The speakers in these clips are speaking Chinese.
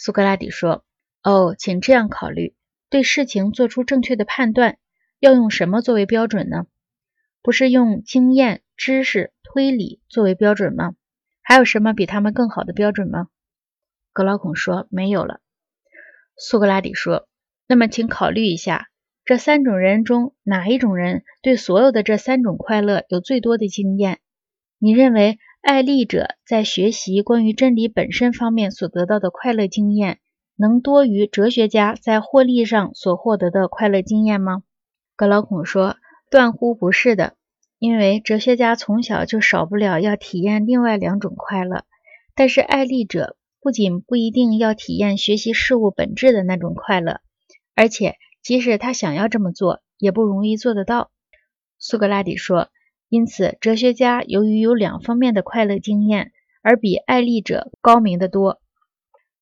苏格拉底说：“哦，请这样考虑，对事情做出正确的判断，要用什么作为标准呢？不是用经验、知识、推理作为标准吗？还有什么比他们更好的标准吗？”格劳孔说：“没有了。”苏格拉底说：“那么，请考虑一下，这三种人中哪一种人对所有的这三种快乐有最多的经验？你认为？”爱利者在学习关于真理本身方面所得到的快乐经验，能多于哲学家在获利上所获得的快乐经验吗？格劳孔说：“断乎不是的，因为哲学家从小就少不了要体验另外两种快乐。但是爱利者不仅不一定要体验学习事物本质的那种快乐，而且即使他想要这么做，也不容易做得到。”苏格拉底说。因此，哲学家由于有两方面的快乐经验，而比爱利者高明得多。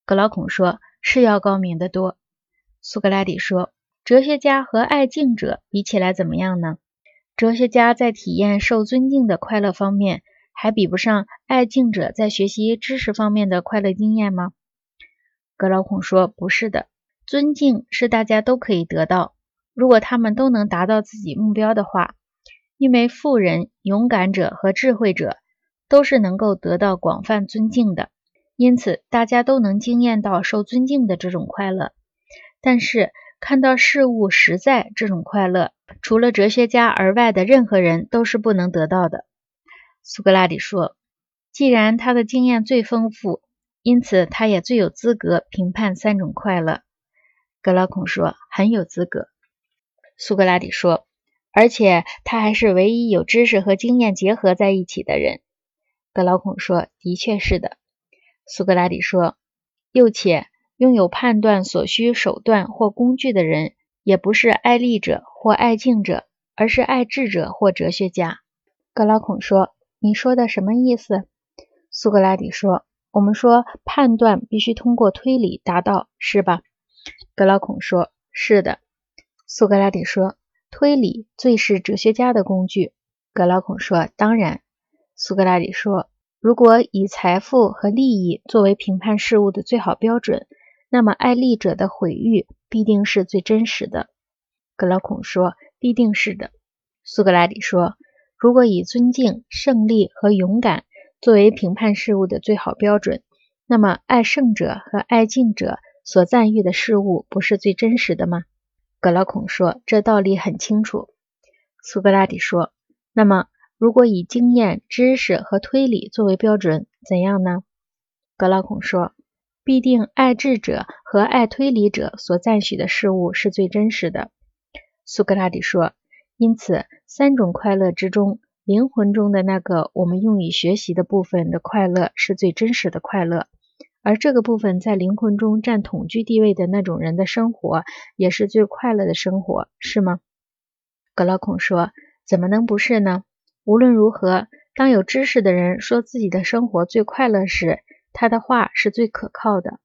格劳孔说：“是要高明得多。”苏格拉底说：“哲学家和爱敬者比起来怎么样呢？哲学家在体验受尊敬的快乐方面，还比不上爱敬者在学习知识方面的快乐经验吗？”格劳孔说：“不是的，尊敬是大家都可以得到，如果他们都能达到自己目标的话。”因为富人、勇敢者和智慧者都是能够得到广泛尊敬的，因此大家都能经验到受尊敬的这种快乐。但是看到事物实在这种快乐，除了哲学家而外的任何人都是不能得到的。苏格拉底说：“既然他的经验最丰富，因此他也最有资格评判三种快乐。”格劳孔说：“很有资格。”苏格拉底说。而且他还是唯一有知识和经验结合在一起的人。格劳孔说：“的确是的。”苏格拉底说：“又且拥有判断所需手段或工具的人，也不是爱利者或爱敬者，而是爱智者或哲学家。”格劳孔说：“你说的什么意思？”苏格拉底说：“我们说判断必须通过推理达到，是吧？”格劳孔说：“是的。”苏格拉底说。推理最是哲学家的工具，格劳孔说：“当然。”苏格拉底说：“如果以财富和利益作为评判事物的最好标准，那么爱利者的毁誉必定是最真实的。”格劳孔说：“必定是的。”苏格拉底说：“如果以尊敬、胜利和勇敢作为评判事物的最好标准，那么爱胜者和爱敬者所赞誉的事物不是最真实的吗？”格劳孔说：“这道理很清楚。”苏格拉底说：“那么，如果以经验、知识和推理作为标准，怎样呢？”格劳孔说：“必定爱智者和爱推理者所赞许的事物是最真实的。”苏格拉底说：“因此，三种快乐之中，灵魂中的那个我们用以学习的部分的快乐是最真实的快乐。”而这个部分在灵魂中占统居地位的那种人的生活，也是最快乐的生活，是吗？格老孔说：“怎么能不是呢？无论如何，当有知识的人说自己的生活最快乐时，他的话是最可靠的。”